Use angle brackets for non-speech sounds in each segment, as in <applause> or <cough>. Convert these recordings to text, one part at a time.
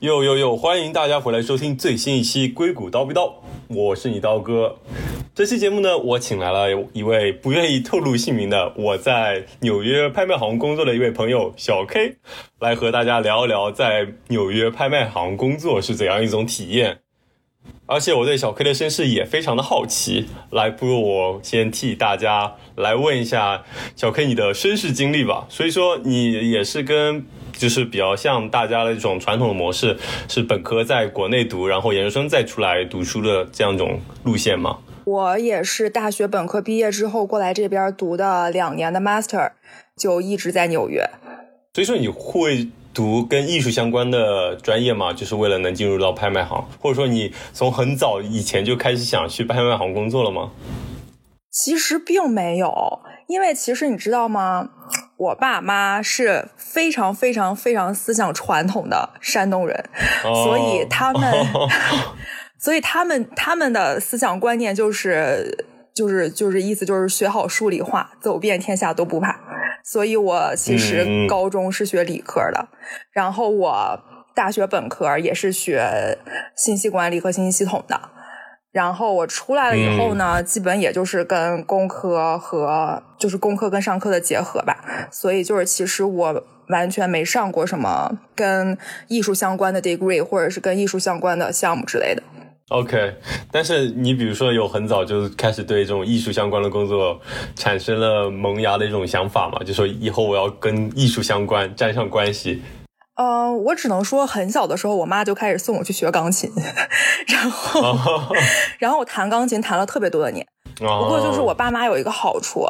呦呦呦！欢迎大家回来收听最新一期《硅谷叨逼叨》，我是你刀哥。这期节目呢，我请来了一位不愿意透露姓名的我在纽约拍卖行工作的一位朋友小 K，来和大家聊一聊在纽约拍卖行工作是怎样一种体验。而且我对小 K 的身世也非常的好奇，来，不如我先替大家来问一下小 K 你的身世经历吧。所以说，你也是跟。就是比较像大家的一种传统的模式，是本科在国内读，然后研究生再出来读书的这样一种路线吗？我也是大学本科毕业之后过来这边读的两年的 master，就一直在纽约。所以说你会读跟艺术相关的专业嘛？就是为了能进入到拍卖行，或者说你从很早以前就开始想去拍卖行工作了吗？其实并没有，因为其实你知道吗？我爸妈是非常非常非常思想传统的山东人，<laughs> 所以他们，所以他们他们的思想观念就是就是就是意思就是学好数理化，走遍天下都不怕。所以我其实高中是学理科的，然后我大学本科也是学信息管理和信息系统的。然后我出来了以后呢，基本也就是跟工科和就是工科跟上课的结合吧，所以就是其实我完全没上过什么跟艺术相关的 degree 或者是跟艺术相关的项目之类的。OK，但是你比如说有很早就开始对这种艺术相关的工作产生了萌芽的一种想法嘛？就说以后我要跟艺术相关沾上关系。呃，我只能说，很小的时候，我妈就开始送我去学钢琴，<laughs> 然后，然后我弹钢琴弹了特别多的年。不过，就是我爸妈有一个好处，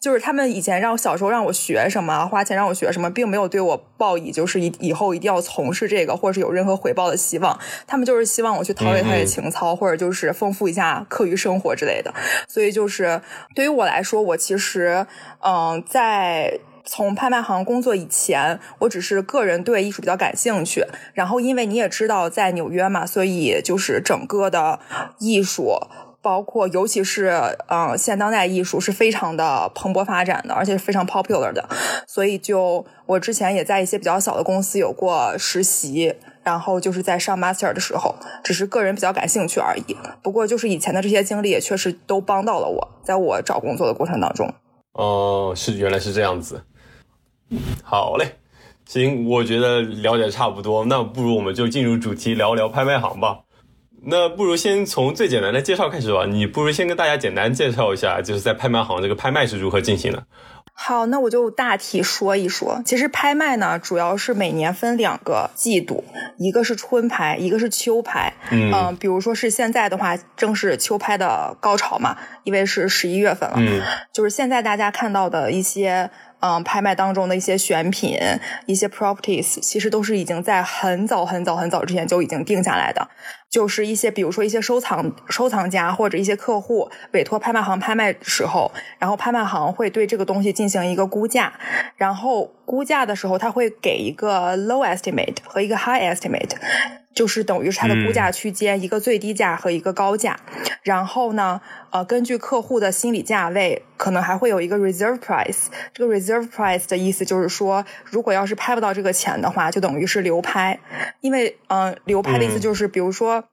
就是他们以前让小时候让我学什么，花钱让我学什么，并没有对我报以就是以以后一定要从事这个，或者是有任何回报的希望。他们就是希望我去陶冶陶冶情操，或者就是丰富一下课余生活之类的。所以，就是对于我来说，我其实，嗯，在。从拍卖行工作以前，我只是个人对艺术比较感兴趣。然后，因为你也知道，在纽约嘛，所以就是整个的艺术，包括尤其是嗯现当代艺术，是非常的蓬勃发展的，而且是非常 popular 的。所以，就我之前也在一些比较小的公司有过实习，然后就是在上 master 的时候，只是个人比较感兴趣而已。不过，就是以前的这些经历也确实都帮到了我，在我找工作的过程当中。哦，是原来是这样子。好嘞，行，我觉得了解差不多，那不如我们就进入主题，聊聊拍卖行吧。那不如先从最简单的介绍开始吧。你不如先跟大家简单介绍一下，就是在拍卖行这个拍卖是如何进行的。好，那我就大体说一说。其实拍卖呢，主要是每年分两个季度，一个是春拍，一个是秋拍。嗯，比如说是现在的话，正是秋拍的高潮嘛，因为是十一月份了。嗯，就是现在大家看到的一些。嗯，拍卖当中的一些选品、一些 properties，其实都是已经在很早很早很早之前就已经定下来的。就是一些，比如说一些收藏收藏家或者一些客户委托拍卖行拍卖时候，然后拍卖行会对这个东西进行一个估价，然后估价的时候，他会给一个 low estimate 和一个 high estimate。就是等于是它的估价区间，一个最低价和一个高价。然后呢，呃，根据客户的心理价位，可能还会有一个 reserve price。这个 reserve price 的意思就是说，如果要是拍不到这个钱的话，就等于是流拍。因为，嗯，流拍的意思就是，比如说，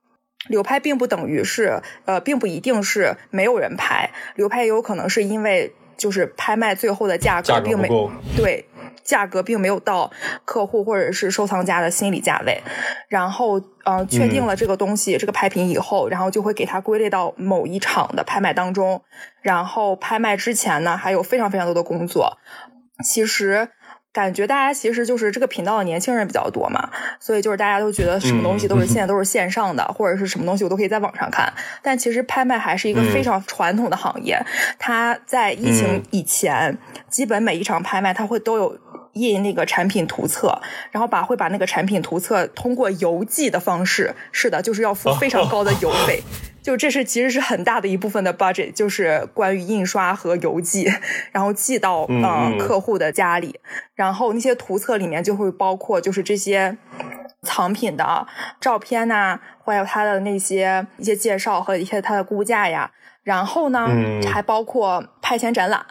流拍并不等于是，呃，并不一定是没有人拍。流拍也有可能是因为，就是拍卖最后的价格并没对。价格并没有到客户或者是收藏家的心理价位，然后呃确定了这个东西这个拍品以后，然后就会给它归类到某一场的拍卖当中。然后拍卖之前呢，还有非常非常多的工作。其实感觉大家其实就是这个频道的年轻人比较多嘛，所以就是大家都觉得什么东西都是现在都是线上的，或者是什么东西我都可以在网上看。但其实拍卖还是一个非常传统的行业。它在疫情以前，基本每一场拍卖它会都有。印那个产品图册，然后把会把那个产品图册通过邮寄的方式，是的，就是要付非常高的邮费，就这是其实是很大的一部分的 budget，就是关于印刷和邮寄，然后寄到呃客户的家里，然后那些图册里面就会包括就是这些藏品的照片呐，还有它的那些一些介绍和一些它的估价呀。然后呢，还包括派遣展览，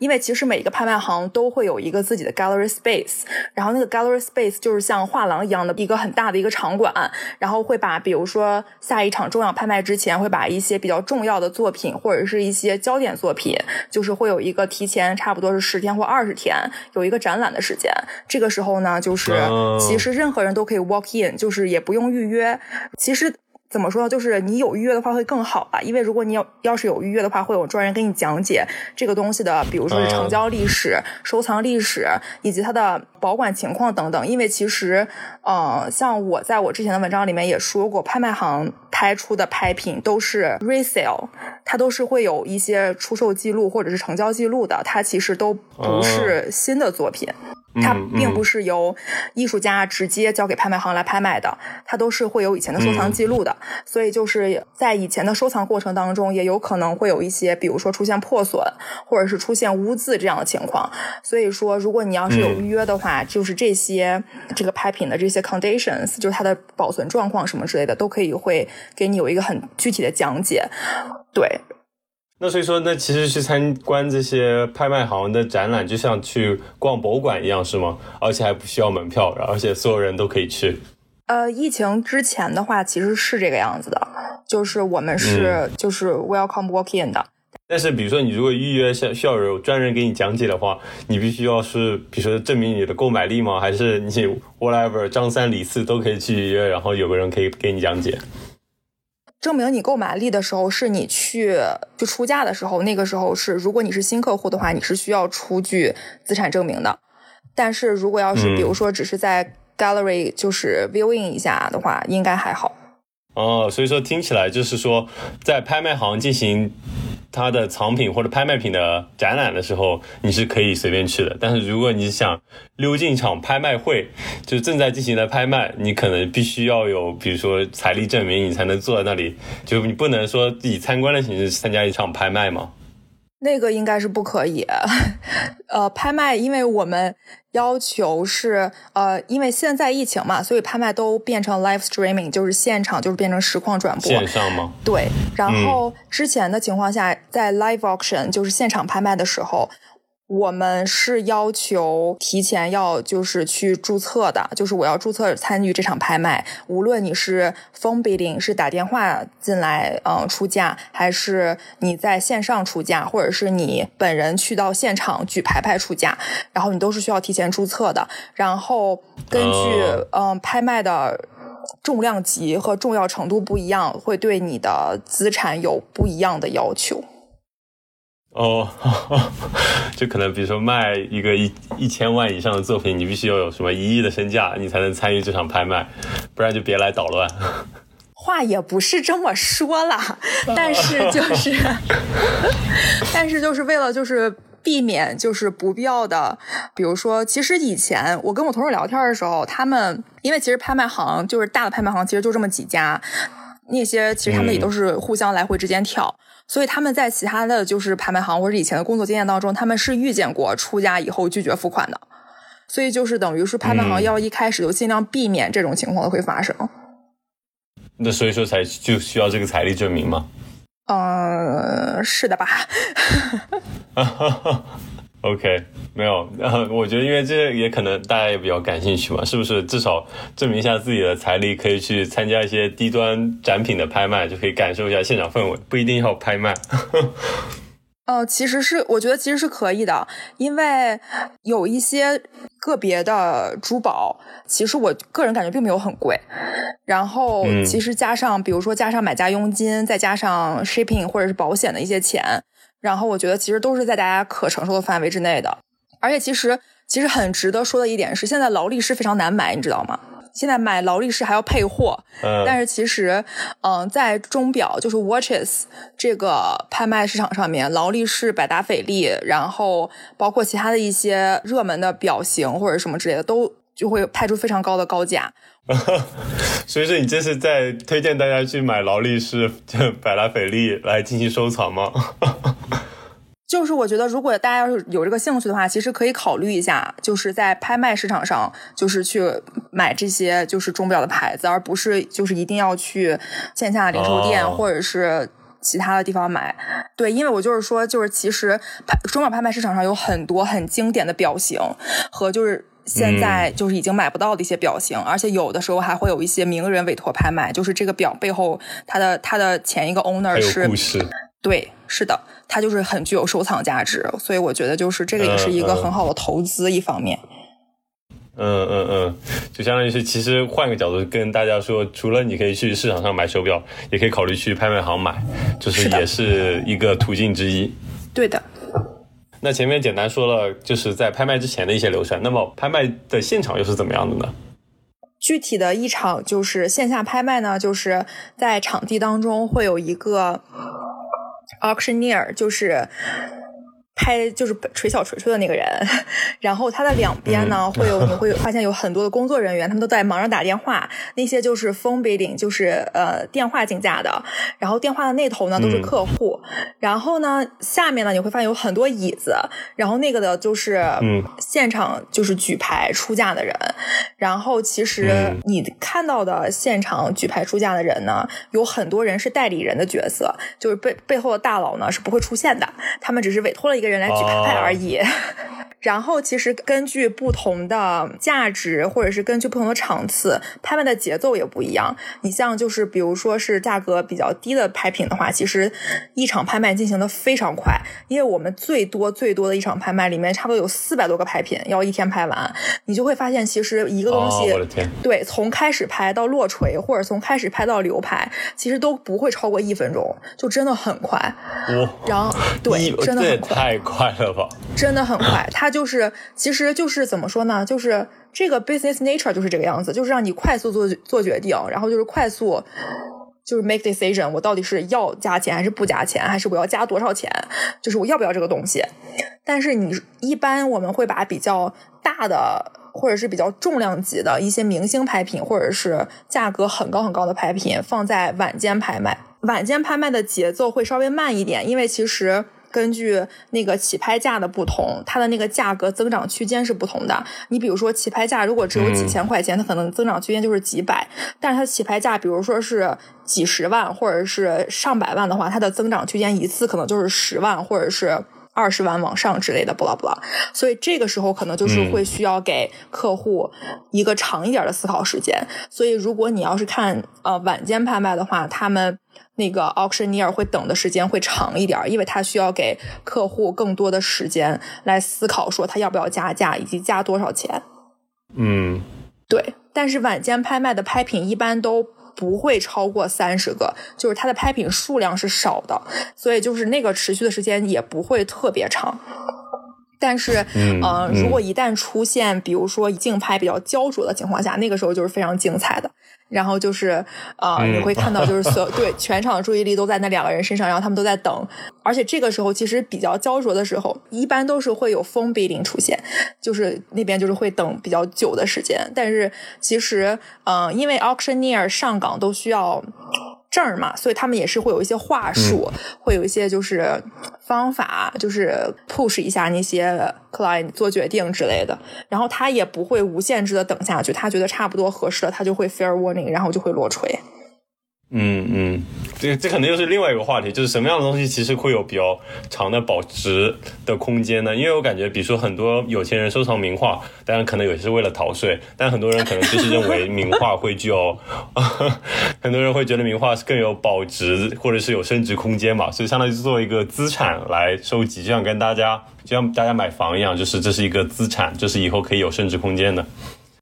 因为其实每一个拍卖行都会有一个自己的 gallery space，然后那个 gallery space 就是像画廊一样的一个很大的一个场馆，然后会把比如说下一场重要拍卖之前，会把一些比较重要的作品或者是一些焦点作品，就是会有一个提前差不多是十天或二十天有一个展览的时间。这个时候呢，就是其实任何人都可以 walk in，就是也不用预约。其实。怎么说呢？就是你有预约的话会更好吧，因为如果你要要是有预约的话，会有专人给你讲解这个东西的，比如说是成交历史、收藏历史以及它的保管情况等等。因为其实，呃，像我在我之前的文章里面也说过，拍卖行拍出的拍品都是 resale，它都是会有一些出售记录或者是成交记录的，它其实都不是新的作品。它并不是由艺术家直接交给拍卖行来拍卖的，它都是会有以前的收藏记录的，所以就是在以前的收藏过程当中，也有可能会有一些，比如说出现破损，或者是出现污渍这样的情况。所以说，如果你要是有预约的话，就是这些这个拍品的这些 conditions，就是它的保存状况什么之类的，都可以会给你有一个很具体的讲解。对。那所以说，那其实去参观这些拍卖行的展览，就像去逛博物馆一样，是吗？而且还不需要门票，而且所有人都可以去。呃，疫情之前的话，其实是这个样子的，就是我们是就是 welcome walk in 的。但是，比如说你如果预约需需要有专人给你讲解的话，你必须要是比如说证明你的购买力吗？还是你 whatever 张三李四都可以去预约，然后有个人可以给你讲解？证明你购买力的时候，是你去就出价的时候，那个时候是，如果你是新客户的话，你是需要出具资产证明的。但是如果要是比如说只是在 gallery 就是 viewing 一下的话，应该还好。哦，所以说听起来就是说在拍卖行进行。他的藏品或者拍卖品的展览的时候，你是可以随便去的。但是如果你想溜进场拍卖会，就是正在进行的拍卖，你可能必须要有，比如说财力证明，你才能坐在那里。就你不能说自己参观的形式参加一场拍卖嘛？那个应该是不可以，<laughs> 呃，拍卖，因为我们要求是，呃，因为现在疫情嘛，所以拍卖都变成 live streaming，就是现场，就是变成实况转播。线上吗？对。然后之前的情况下，在 live auction，就是现场拍卖的时候。我们是要求提前要就是去注册的，就是我要注册参与这场拍卖。无论你是 phone bidding 是打电话进来，嗯，出价，还是你在线上出价，或者是你本人去到现场举牌牌出价，然后你都是需要提前注册的。然后根据嗯拍卖的重量级和重要程度不一样，会对你的资产有不一样的要求。哦，<laughs> 就可能比如说卖一个一一千万以上的作品，你必须要有什么一亿的身价，你才能参与这场拍卖，不然就别来捣乱。话也不是这么说啦，<laughs> 但是就是，<laughs> 但是就是为了就是避免就是不必要的，比如说，其实以前我跟我同事聊天的时候，他们因为其实拍卖行就是大的拍卖行，其实就这么几家，那些其实他们也都是互相来回之间跳。所以他们在其他的就是拍卖行或者以前的工作经验当中，他们是遇见过出价以后拒绝付款的。所以就是等于是拍卖行要一开始就尽量避免这种情况会发生。那所以说才就需要这个财力证明吗？嗯，是的吧。<laughs> OK，没有，<laughs> 我觉得因为这也可能大家也比较感兴趣嘛，是不是？至少证明一下自己的财力，可以去参加一些低端展品的拍卖，就可以感受一下现场氛围，不一定要拍卖。呃，<laughs> 其实是我觉得其实是可以的，因为有一些个别的珠宝，其实我个人感觉并没有很贵。然后其实加上，比如说加上买家佣金，再加上 shipping 或者是保险的一些钱。然后我觉得其实都是在大家可承受的范围之内的，而且其实其实很值得说的一点是，现在劳力士非常难买，你知道吗？现在买劳力士还要配货，但是其实，嗯，在钟表就是 watches 这个拍卖市场上面，劳力士、百达翡丽，然后包括其他的一些热门的表型或者什么之类的，都就会拍出非常高的高价。<laughs> 所以说，你这是在推荐大家去买劳力士、百达翡丽来进行收藏吗？<laughs> 就是我觉得，如果大家要是有这个兴趣的话，其实可以考虑一下，就是在拍卖市场上，就是去买这些就是钟表的牌子，而不是就是一定要去线下零售店或者是其他的地方买。对，因为我就是说，就是其实拍中宝拍卖市场上有很多很经典的表型和就是现在就是已经买不到的一些表型，而且有的时候还会有一些名人委托拍卖，就是这个表背后它的它的前一个 owner 是故事。对，是的，它就是很具有收藏价值，所以我觉得就是这个也是一个很好的投资一方面。嗯嗯嗯，就相当于是，其实换个角度跟大家说，除了你可以去市场上买手表，也可以考虑去拍卖行买，就是也是一个途径之一。对的。那前面简单说了，就是在拍卖之前的一些流程，那么拍卖的现场又是怎么样的呢？具体的一场就是线下拍卖呢，就是在场地当中会有一个 auctioneer，就是。拍就是锤小锤锤的那个人，<laughs> 然后他的两边呢会有你 <laughs> 会发现有很多的工作人员，他们都在忙着打电话。那些就是 phone bidding，就是呃电话竞价的。然后电话的那头呢都是客户。然后呢下面呢你会发现有很多椅子。然后那个的就是现场就是举牌出价的人。然后其实你看到的现场举牌出价的人呢，有很多人是代理人的角色，就是背背后的大佬呢是不会出现的，他们只是委托了一个。人来举牌而已。<laughs> 然后，其实根据不同的价值，或者是根据不同的场次，拍卖的节奏也不一样。你像就是，比如说是价格比较低的拍品的话，其实一场拍卖进行的非常快，因为我们最多最多的一场拍卖里面，差不多有四百多个拍品要一天拍完。你就会发现，其实一个东西，对，从开始拍到落锤，或者从开始拍到流拍，其实都不会超过一分钟，就真的很快。然后，<laughs> 对，真的很快，太快了吧？真的很快，它。就是，其实就是怎么说呢？就是这个 business nature 就是这个样子，就是让你快速做做决定，然后就是快速就是 make decision，我到底是要加钱还是不加钱，还是我要加多少钱？就是我要不要这个东西？但是你一般我们会把比较大的或者是比较重量级的一些明星拍品，或者是价格很高很高的拍品放在晚间拍卖。晚间拍卖的节奏会稍微慢一点，因为其实。根据那个起拍价的不同，它的那个价格增长区间是不同的。你比如说起拍价如果只有几千块钱，它可能增长区间就是几百；但是它起拍价，比如说是几十万或者是上百万的话，它的增长区间一次可能就是十万或者是二十万往上之类的，不啦不啦。所以这个时候可能就是会需要给客户一个长一点的思考时间。所以如果你要是看呃晚间拍卖的话，他们。那个 auctioneer 会等的时间会长一点，因为他需要给客户更多的时间来思考，说他要不要加价以及加多少钱。嗯，对。但是晚间拍卖的拍品一般都不会超过三十个，就是它的拍品数量是少的，所以就是那个持续的时间也不会特别长。但是，嗯，如果一旦出现，比如说竞拍比较焦灼的情况下，那个时候就是非常精彩的。然后就是，呃，你会看到就是所 <laughs> 对全场的注意力都在那两个人身上，然后他们都在等。而且这个时候其实比较焦灼的时候，一般都是会有封闭令出现，就是那边就是会等比较久的时间。但是其实，嗯，因为 auctioneer 上岗都需要。证儿嘛，所以他们也是会有一些话术，会有一些就是方法，就是 push 一下那些 client 做决定之类的。然后他也不会无限制的等下去，他觉得差不多合适了，他就会 fair warning，然后就会落锤。嗯嗯，这这可能又是另外一个话题，就是什么样的东西其实会有比较长的保值的空间呢？因为我感觉，比如说很多有钱人收藏名画，当然可能有些是为了逃税，但很多人可能就是认为名画会具有，<laughs> 很多人会觉得名画是更有保值或者是有升值空间嘛，所以相当于是作为一个资产来收集，就像跟大家就像大家买房一样，就是这是一个资产，就是以后可以有升值空间的。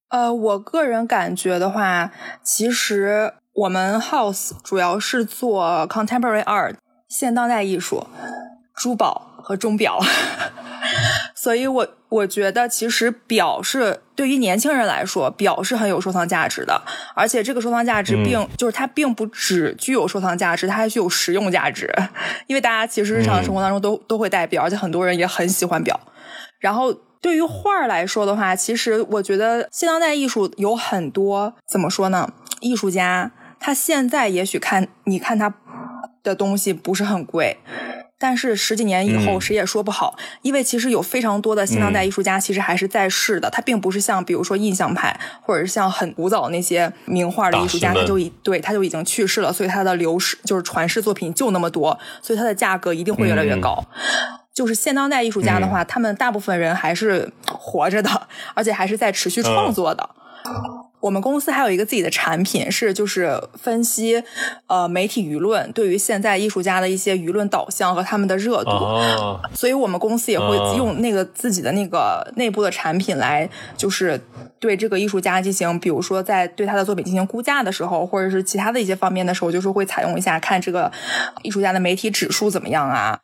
呃，我个人感觉的话，其实。我们 house 主要是做 contemporary art 现当代艺术、珠宝和钟表，<laughs> 所以我我觉得其实表是对于年轻人来说，表是很有收藏价值的，而且这个收藏价值并就是它并不只具有收藏价值，它还具有实用价值，<laughs> 因为大家其实日常生活当中都都会戴表，而且很多人也很喜欢表。然后对于画来说的话，其实我觉得现当代艺术有很多怎么说呢？艺术家。他现在也许看，你看他的东西不是很贵，但是十几年以后，谁也说不好，因为其实有非常多的新当代艺术家，其实还是在世的。他并不是像比如说印象派，或者是像很古早那些名画的艺术家，他就已对他就已经去世了，所以他的流失就是传世作品就那么多，所以它的价格一定会越来越高。就是现当代艺术家的话，他们大部分人还是活着的，而且还是在持续创作的。我们公司还有一个自己的产品，是就是分析呃媒体舆论对于现在艺术家的一些舆论导向和他们的热度，所以我们公司也会用那个自己的那个内部的产品来，就是对这个艺术家进行，比如说在对他的作品进行估价的时候，或者是其他的一些方面的时候，就是会采用一下看这个艺术家的媒体指数怎么样啊？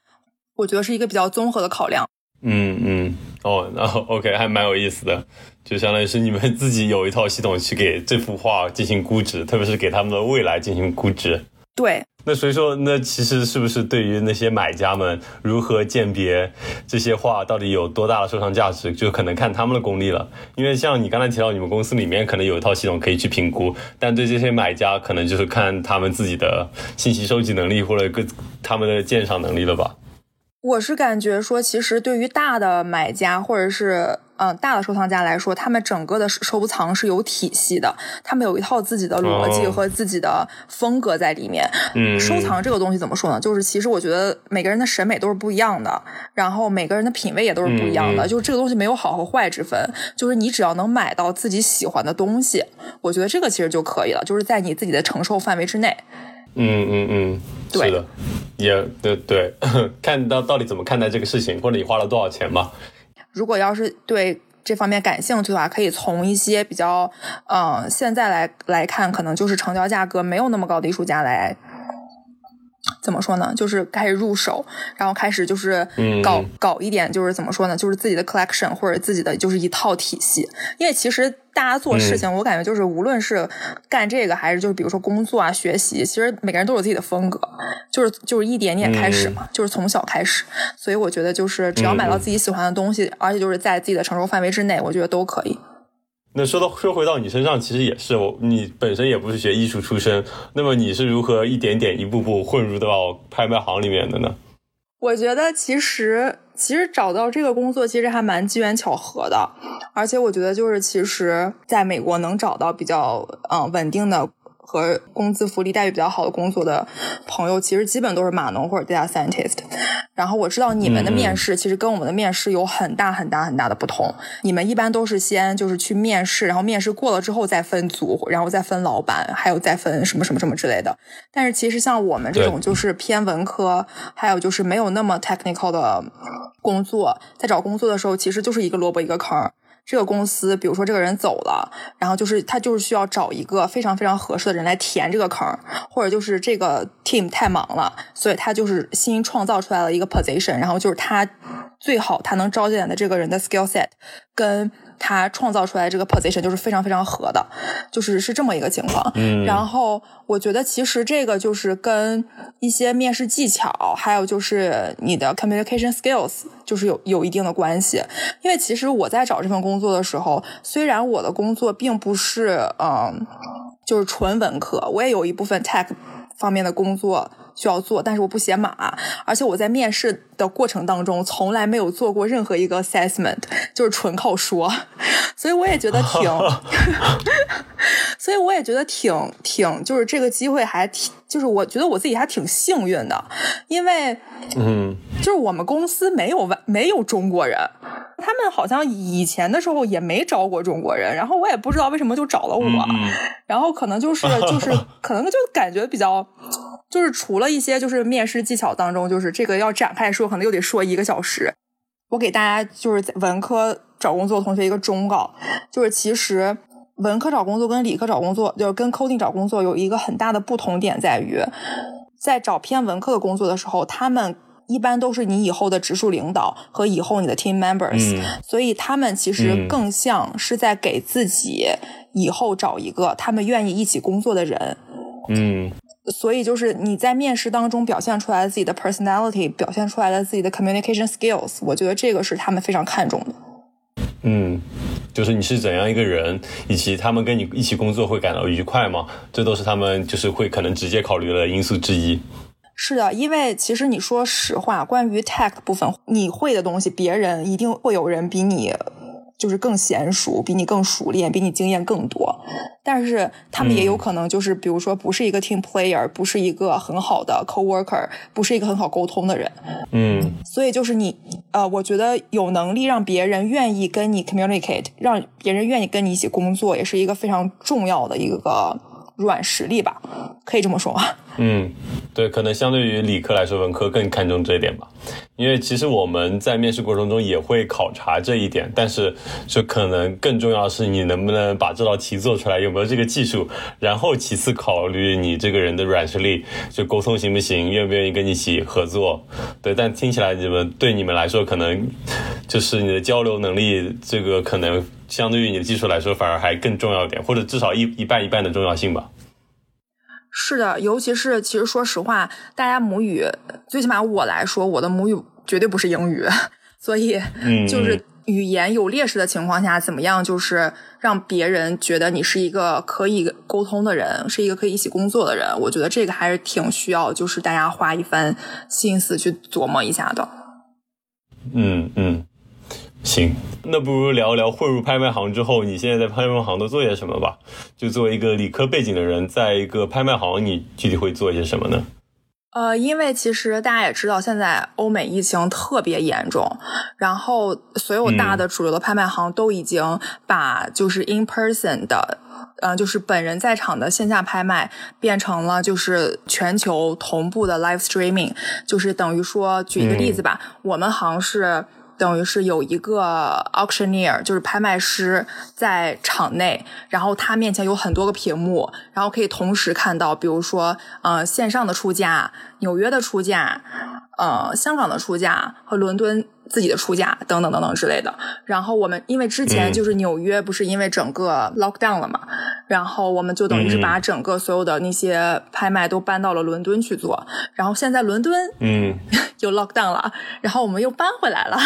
我觉得是一个比较综合的考量。嗯嗯，哦，那 OK 还蛮有意思的。就相当于是你们自己有一套系统去给这幅画进行估值，特别是给他们的未来进行估值。对，那所以说，那其实是不是对于那些买家们如何鉴别这些画到底有多大的收藏价值，就可能看他们的功力了。因为像你刚才提到，你们公司里面可能有一套系统可以去评估，但对这些买家，可能就是看他们自己的信息收集能力或者各他们的鉴赏能力了吧。我是感觉说，其实对于大的买家或者是嗯大的收藏家来说，他们整个的收藏是有体系的，他们有一套自己的逻辑和自己的风格在里面。嗯，收藏这个东西怎么说呢？就是其实我觉得每个人的审美都是不一样的，然后每个人的品味也都是不一样的。就是这个东西没有好和坏之分，就是你只要能买到自己喜欢的东西，我觉得这个其实就可以了，就是在你自己的承受范围之内。嗯嗯嗯，对的，也对对，看到到底怎么看待这个事情，或者你花了多少钱吧？如果要是对这方面感兴趣的话，可以从一些比较，嗯，现在来来看，可能就是成交价格没有那么高的艺术家来。怎么说呢？就是开始入手，然后开始就是搞搞一点，就是怎么说呢？就是自己的 collection 或者自己的就是一套体系。因为其实大家做事情，我感觉就是无论是干这个还是就是比如说工作啊、学习，其实每个人都有自己的风格，就是就是一点点开始嘛，就是从小开始。所以我觉得就是只要买到自己喜欢的东西，而且就是在自己的承受范围之内，我觉得都可以。那说到说回到你身上，其实也是我，你本身也不是学艺术出身，那么你是如何一点点、一步步混入到拍卖行里面的呢？我觉得其实其实找到这个工作其实还蛮机缘巧合的，而且我觉得就是其实在美国能找到比较嗯稳定的。和工资福利待遇比较好的工作的朋友，其实基本都是码农或者 data scientist。然后我知道你们的面试其实跟我们的面试有很大很大很大的不同。你们一般都是先就是去面试，然后面试过了之后再分组，然后再分老板，还有再分什么什么什么之类的。但是其实像我们这种就是偏文科，还有就是没有那么 technical 的工作，在找工作的时候其实就是一个萝卜一个坑。这个公司，比如说这个人走了，然后就是他就是需要找一个非常非常合适的人来填这个坑，或者就是这个 team 太忙了，所以他就是新创造出来了一个 position，然后就是他最好他能招进来的这个人的 skill set 跟。他创造出来这个 position 就是非常非常合的，就是是这么一个情况。嗯，然后我觉得其实这个就是跟一些面试技巧，还有就是你的 communication skills 就是有有一定的关系。因为其实我在找这份工作的时候，虽然我的工作并不是嗯，就是纯文科，我也有一部分 tech 方面的工作。需要做，但是我不写码，而且我在面试的过程当中从来没有做过任何一个 assessment，就是纯靠说，<laughs> <laughs> 所以我也觉得挺，所以我也觉得挺挺，就是这个机会还挺，就是我觉得我自己还挺幸运的，因为，嗯，就是我们公司没有外没有中国人，他们好像以前的时候也没招过中国人，然后我也不知道为什么就找了我，<laughs> 然后可能就是就是 <laughs> 可能就感觉比较。就是除了一些就是面试技巧当中，就是这个要展开说，可能又得说一个小时。我给大家就是在文科找工作同学一个忠告，就是其实文科找工作跟理科找工作，就是跟 coding 找工作有一个很大的不同点在于，在找偏文科的工作的时候，他们一般都是你以后的直属领导和以后你的 team members，所以他们其实更像是在给自己以后找一个他们愿意一起工作的人。嗯。所以就是你在面试当中表现出来自己的 personality，表现出来的自己的 communication skills，我觉得这个是他们非常看重的。嗯，就是你是怎样一个人，以及他们跟你一起工作会感到愉快吗？这都是他们就是会可能直接考虑的因素之一。是的，因为其实你说实话，关于 tech 部分，你会的东西，别人一定会有人比你。就是更娴熟，比你更熟练，比你经验更多，但是他们也有可能就是，比如说不是一个 team player，不是一个很好的 co-worker，不是一个很好沟通的人。嗯，所以就是你，呃，我觉得有能力让别人愿意跟你 communicate，让别人愿意跟你一起工作，也是一个非常重要的一个软实力吧，可以这么说吗？嗯，对，可能相对于理科来说，文科更看重这一点吧。因为其实我们在面试过程中也会考察这一点，但是就可能更重要的是你能不能把这道题做出来，有没有这个技术，然后其次考虑你这个人的软实力，就沟通行不行，愿不愿意跟你一起合作。对，但听起来你们对你们来说，可能就是你的交流能力，这个可能相对于你的技术来说，反而还更重要一点，或者至少一一半一半的重要性吧。是的，尤其是其实说实话，大家母语，最起码我来说，我的母语绝对不是英语，<laughs> 所以就是语言有劣势的情况下，怎么样就是让别人觉得你是一个可以沟通的人，是一个可以一起工作的人，我觉得这个还是挺需要，就是大家花一番心思去琢磨一下的。嗯嗯。行，那不如聊一聊混入拍卖行之后，你现在在拍卖行都做些什么吧？就作为一个理科背景的人，在一个拍卖行，你具体会做一些什么呢？呃，因为其实大家也知道，现在欧美疫情特别严重，然后所有大的主流的拍卖行都已经把就是 in person 的，呃，就是本人在场的线下拍卖变成了就是全球同步的 live streaming，就是等于说，举一个例子吧，我们行是。等于是有一个 auctioneer，就是拍卖师在场内，然后他面前有很多个屏幕，然后可以同时看到，比如说，呃，线上的出价、纽约的出价、呃，香港的出价和伦敦。自己的出价等等等等之类的，然后我们因为之前就是纽约不是因为整个 lock down 了嘛，然后我们就等于是把整个所有的那些拍卖都搬到了伦敦去做，然后现在伦敦嗯。<laughs> 又 lock down 了，然后我们又搬回来了，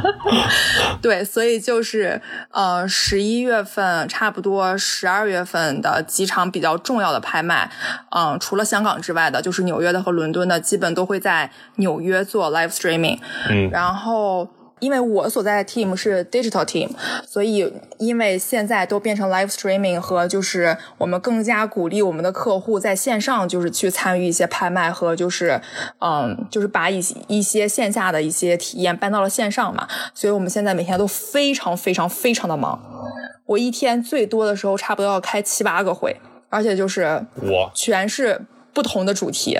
<laughs> 对，所以就是呃十一月份差不多十二月份的几场比较重要的拍卖，嗯，除了香港之外的，就是纽约的和伦敦的，基本都会在纽约做 live streaming，嗯，然后。因为我所在的 team 是 digital team，所以因为现在都变成 live streaming 和就是我们更加鼓励我们的客户在线上就是去参与一些拍卖和就是嗯就是把一一些线下的一些体验搬到了线上嘛，所以我们现在每天都非常非常非常的忙，我一天最多的时候差不多要开七八个会，而且就是我全是不同的主题。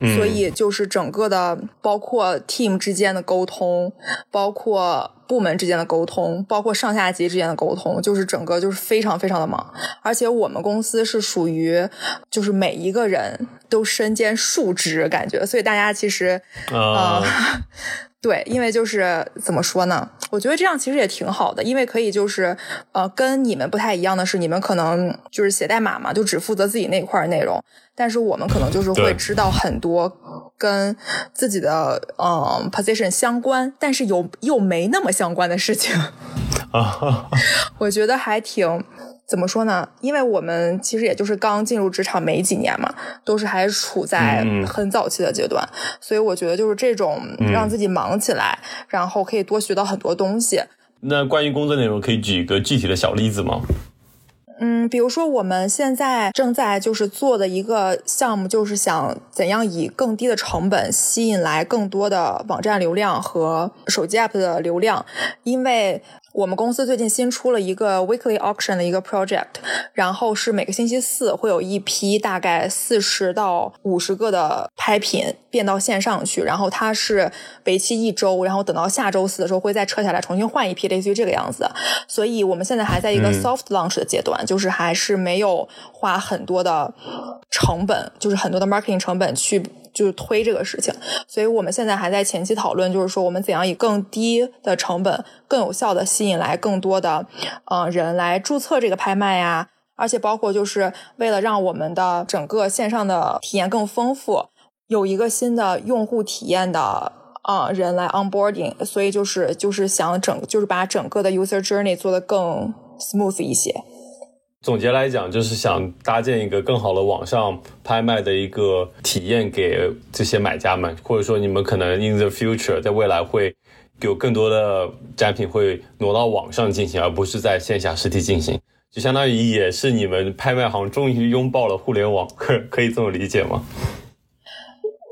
所以就是整个的，包括 team 之间的沟通，包括部门之间的沟通，包括上下级之间的沟通，就是整个就是非常非常的忙。而且我们公司是属于，就是每一个人都身兼数职，感觉，所以大家其实啊。<laughs> 对，因为就是怎么说呢？我觉得这样其实也挺好的，因为可以就是呃，跟你们不太一样的是，你们可能就是写代码嘛，就只负责自己那块内容，但是我们可能就是会知道很多跟自己的嗯 position 相关，但是又又没那么相关的事情。<laughs> 啊，<laughs> 我觉得还挺。怎么说呢？因为我们其实也就是刚进入职场没几年嘛，都是还处在很早期的阶段，所以我觉得就是这种让自己忙起来，然后可以多学到很多东西。那关于工作内容，可以举一个具体的小例子吗？嗯，比如说我们现在正在就是做的一个项目，就是想怎样以更低的成本吸引来更多的网站流量和手机 app 的流量，因为。我们公司最近新出了一个 weekly auction 的一个 project，然后是每个星期四会有一批大概四十到五十个的拍品变到线上去，然后它是为期一周，然后等到下周四的时候会再撤下来重新换一批，类似于这个样子。所以我们现在还在一个 soft launch 的阶段，就是还是没有花很多的成本，就是很多的 marketing 成本去。就是推这个事情，所以我们现在还在前期讨论，就是说我们怎样以更低的成本、更有效的吸引来更多的呃人来注册这个拍卖呀，而且包括就是为了让我们的整个线上的体验更丰富，有一个新的用户体验的啊人来 onboarding，所以就是就是想整就是把整个的 user journey 做得更 smooth 一些。总结来讲，就是想搭建一个更好的网上拍卖的一个体验给这些买家们，或者说你们可能 in the future 在未来会有更多的展品会挪到网上进行，而不是在线下实体进行，就相当于也是你们拍卖行终于拥抱了互联网，可可以这么理解吗？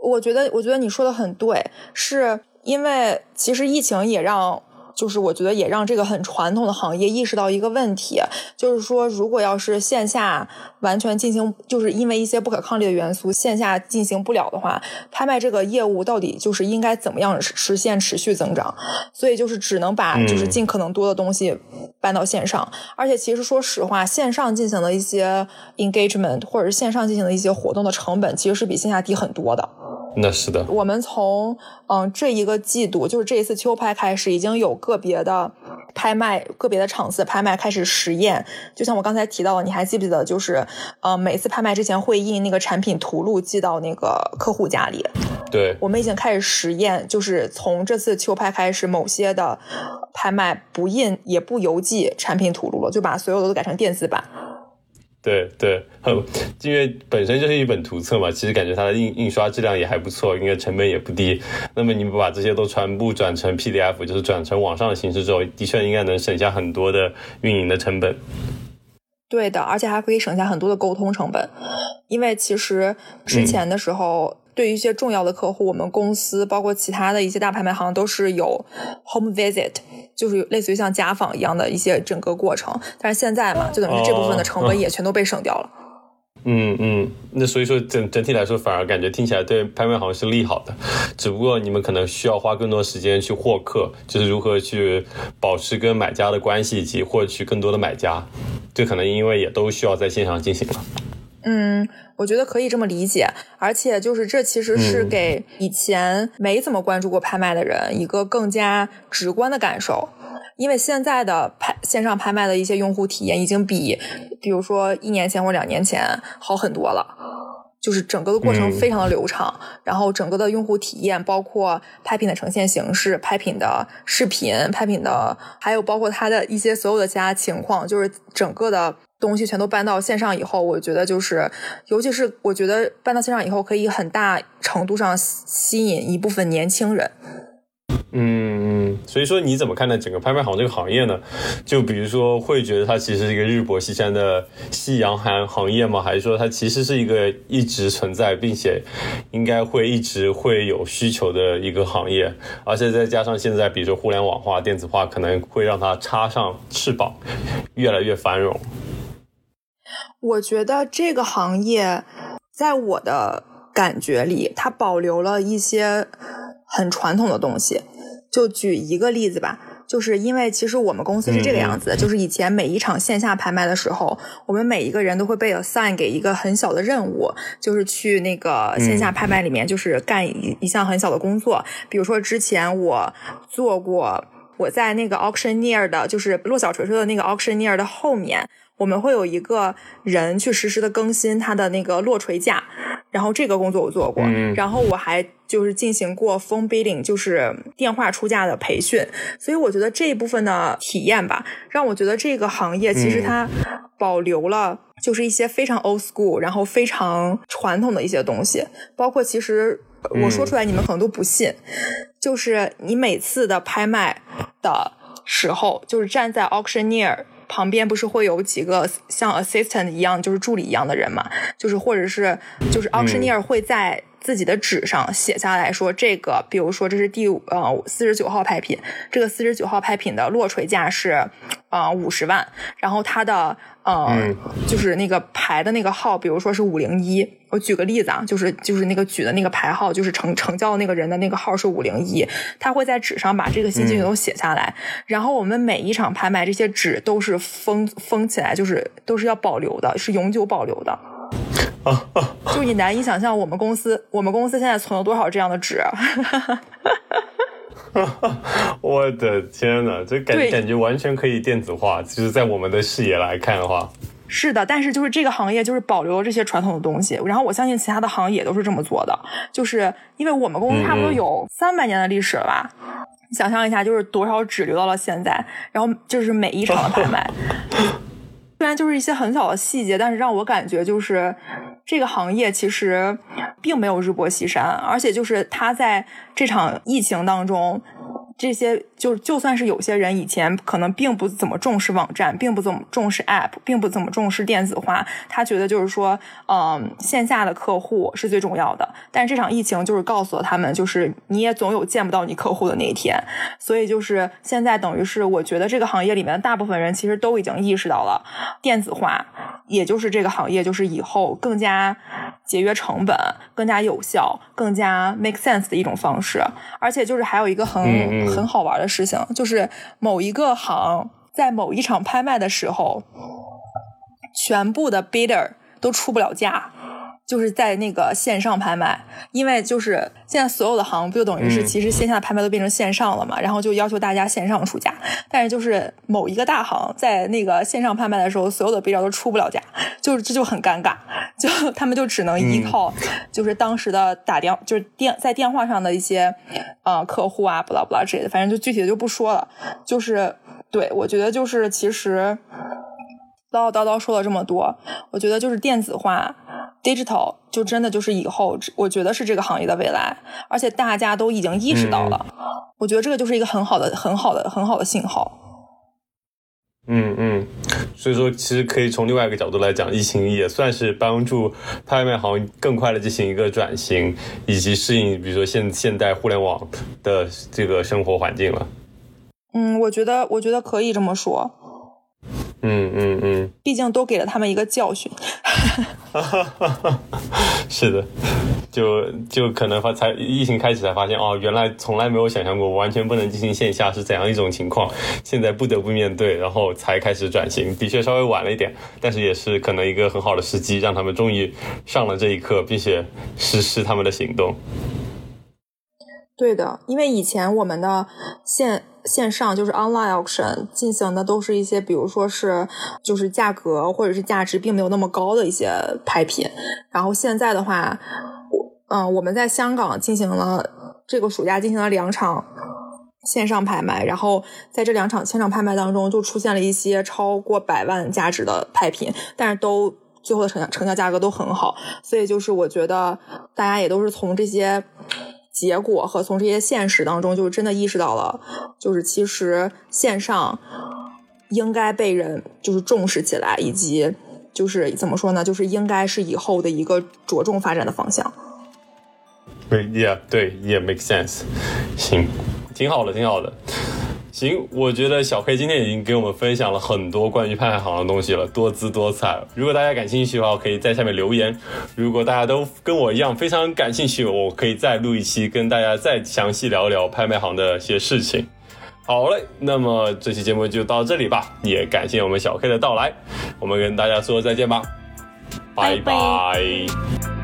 我觉得，我觉得你说的很对，是因为其实疫情也让。就是我觉得也让这个很传统的行业意识到一个问题，就是说，如果要是线下完全进行，就是因为一些不可抗力的元素，线下进行不了的话，拍卖这个业务到底就是应该怎么样实现持续增长？所以就是只能把就是尽可能多的东西搬到线上，而且其实说实话，线上进行的一些 engagement 或者是线上进行的一些活动的成本，其实是比线下低很多的。那是的，我们从嗯这一个季度，就是这一次秋拍开始，已经有个别的拍卖、个别的场次拍卖开始实验。就像我刚才提到的，你还记不记得？就是呃每次拍卖之前会印那个产品图录寄到那个客户家里。对，我们已经开始实验，就是从这次秋拍开始，某些的拍卖不印也不邮寄产品图录了，就把所有的都改成电子版。对对，因为本身就是一本图册嘛，其实感觉它的印印刷质量也还不错，应该成本也不低。那么你们把这些都全部转成 PDF，就是转成网上的形式之后，的确应该能省下很多的运营的成本。对的，而且还可以省下很多的沟通成本，因为其实之前的时候。对于一些重要的客户，我们公司包括其他的一些大拍卖行都是有 home visit，就是类似于像家访一样的一些整个过程。但是现在嘛，就等于这部分的成本也全都被省掉了。嗯嗯，那所以说整整体来说，反而感觉听起来对拍卖行是利好的。只不过你们可能需要花更多时间去获客，就是如何去保持跟买家的关系以及获取更多的买家，这可能因为也都需要在线上进行了。嗯，我觉得可以这么理解，而且就是这其实是给以前没怎么关注过拍卖的人一个更加直观的感受，因为现在的拍线上拍卖的一些用户体验已经比，比如说一年前或两年前好很多了，就是整个的过程非常的流畅，然后整个的用户体验，包括拍品的呈现形式、拍品的视频、拍品的，还有包括它的一些所有的其他情况，就是整个的。东西全都搬到线上以后，我觉得就是，尤其是我觉得搬到线上以后，可以很大程度上吸引一部分年轻人。嗯，所以说你怎么看待整个拍卖行这个行业呢？就比如说，会觉得它其实是一个日薄西山的夕阳行行业吗？还是说它其实是一个一直存在，并且应该会一直会有需求的一个行业？而且再加上现在，比如说互联网化、电子化，可能会让它插上翅膀，越来越繁荣。我觉得这个行业，在我的感觉里，它保留了一些很传统的东西。就举一个例子吧，就是因为其实我们公司是这个样子的，就是以前每一场线下拍卖的时候，我们每一个人都会被 assign 给一个很小的任务，就是去那个线下拍卖里面，就是干一一项很小的工作。比如说之前我做过，我在那个 auctioneer 的，就是落小锤锤的那个 auctioneer 的后面。我们会有一个人去实时的更新他的那个落锤价，然后这个工作我做过，然后我还就是进行过 phone bidding，就是电话出价的培训，所以我觉得这一部分的体验吧，让我觉得这个行业其实它保留了就是一些非常 old school，然后非常传统的一些东西，包括其实我说出来你们可能都不信，就是你每次的拍卖的时候，就是站在 auctioneer。旁边不是会有几个像 assistant 一样，就是助理一样的人嘛？就是或者是就是 auctioneer 会在自己的纸上写下来说，这个比如说这是第呃四十九号拍品，这个四十九号拍品的落锤价是呃五十万，然后它的。呃，就是那个牌的那个号，比如说是五零一，我举个例子啊，就是就是那个举的那个牌号，就是成成交的那个人的那个号是五零一，他会在纸上把这个信息都写下来，然后我们每一场拍卖这些纸都是封封起来，就是都是要保留的，是永久保留的。<laughs> 就你难以想象，我们公司我们公司现在存了多少这样的纸。<laughs> <laughs> 我的天呐，这感感觉完全可以电子化。其实，在我们的视野来看的话，是的。但是，就是这个行业就是保留了这些传统的东西。然后，我相信其他的行业也都是这么做的。就是因为我们公司差不多有三百年的历史了吧？想象一下，就是多少纸留到了现在。然后，就是每一场的拍卖，虽然就是一些很小的细节，但是让我感觉就是这个行业其实并没有日薄西山，而且就是它在这场疫情当中。这些就就算是有些人以前可能并不怎么重视网站，并不怎么重视 App，并不怎么重视电子化，他觉得就是说，嗯，线下的客户是最重要的。但这场疫情就是告诉了他们，就是你也总有见不到你客户的那一天。所以就是现在等于是，我觉得这个行业里面的大部分人其实都已经意识到了电子化，也就是这个行业就是以后更加节约成本、更加有效、更加 make sense 的一种方式。而且就是还有一个很。很好玩的事情，就是某一个行在某一场拍卖的时候，全部的 bidder 都出不了价。就是在那个线上拍卖，因为就是现在所有的行不就等于是其实线下的拍卖都变成线上了嘛，然后就要求大家线上出价。但是就是某一个大行在那个线上拍卖的时候，所有的 bidder 都出不了价，就是这就很尴尬，就他们就只能依靠就是当时的打电就是电在电话上的一些呃客户啊，不拉不拉之类的，反正就具体的就不说了。就是对我觉得就是其实唠唠叨叨说了这么多，我觉得就是电子化。Digital 就真的就是以后，我觉得是这个行业的未来，而且大家都已经意识到了。我觉得这个就是一个很好的、很好的、很好的信号。嗯嗯，所以说其实可以从另外一个角度来讲，疫情也算是帮助拍卖行更快的进行一个转型，以及适应，比如说现现代互联网的这个生活环境了。嗯，我觉得，我觉得可以这么说。嗯嗯嗯，毕竟都给了他们一个教训。<laughs> 是的，就就可能发才疫情开始才发现哦，原来从来没有想象过完全不能进行线下是怎样一种情况，现在不得不面对，然后才开始转型。的确稍微晚了一点，但是也是可能一个很好的时机，让他们终于上了这一课，并且实施他们的行动。对的，因为以前我们的线线上就是 online auction 进行的都是一些，比如说是就是价格或者是价值并没有那么高的一些拍品，然后现在的话，我嗯，我们在香港进行了这个暑假进行了两场线上拍卖，然后在这两场线上拍卖当中就出现了一些超过百万价值的拍品，但是都最后的成交成交价格都很好，所以就是我觉得大家也都是从这些。结果和从这些现实当中，就是真的意识到了，就是其实线上应该被人就是重视起来，以及就是怎么说呢，就是应该是以后的一个着重发展的方向。对，Yeah，对，Yeah，make sense。行，挺好的，挺好的。行，我觉得小黑今天已经给我们分享了很多关于拍卖行的东西了，多姿多彩。如果大家感兴趣的话，可以在下面留言。如果大家都跟我一样非常感兴趣，我可以再录一期，跟大家再详细聊聊拍卖行的一些事情。好嘞，那么这期节目就到这里吧，也感谢我们小黑的到来，我们跟大家说再见吧，拜拜。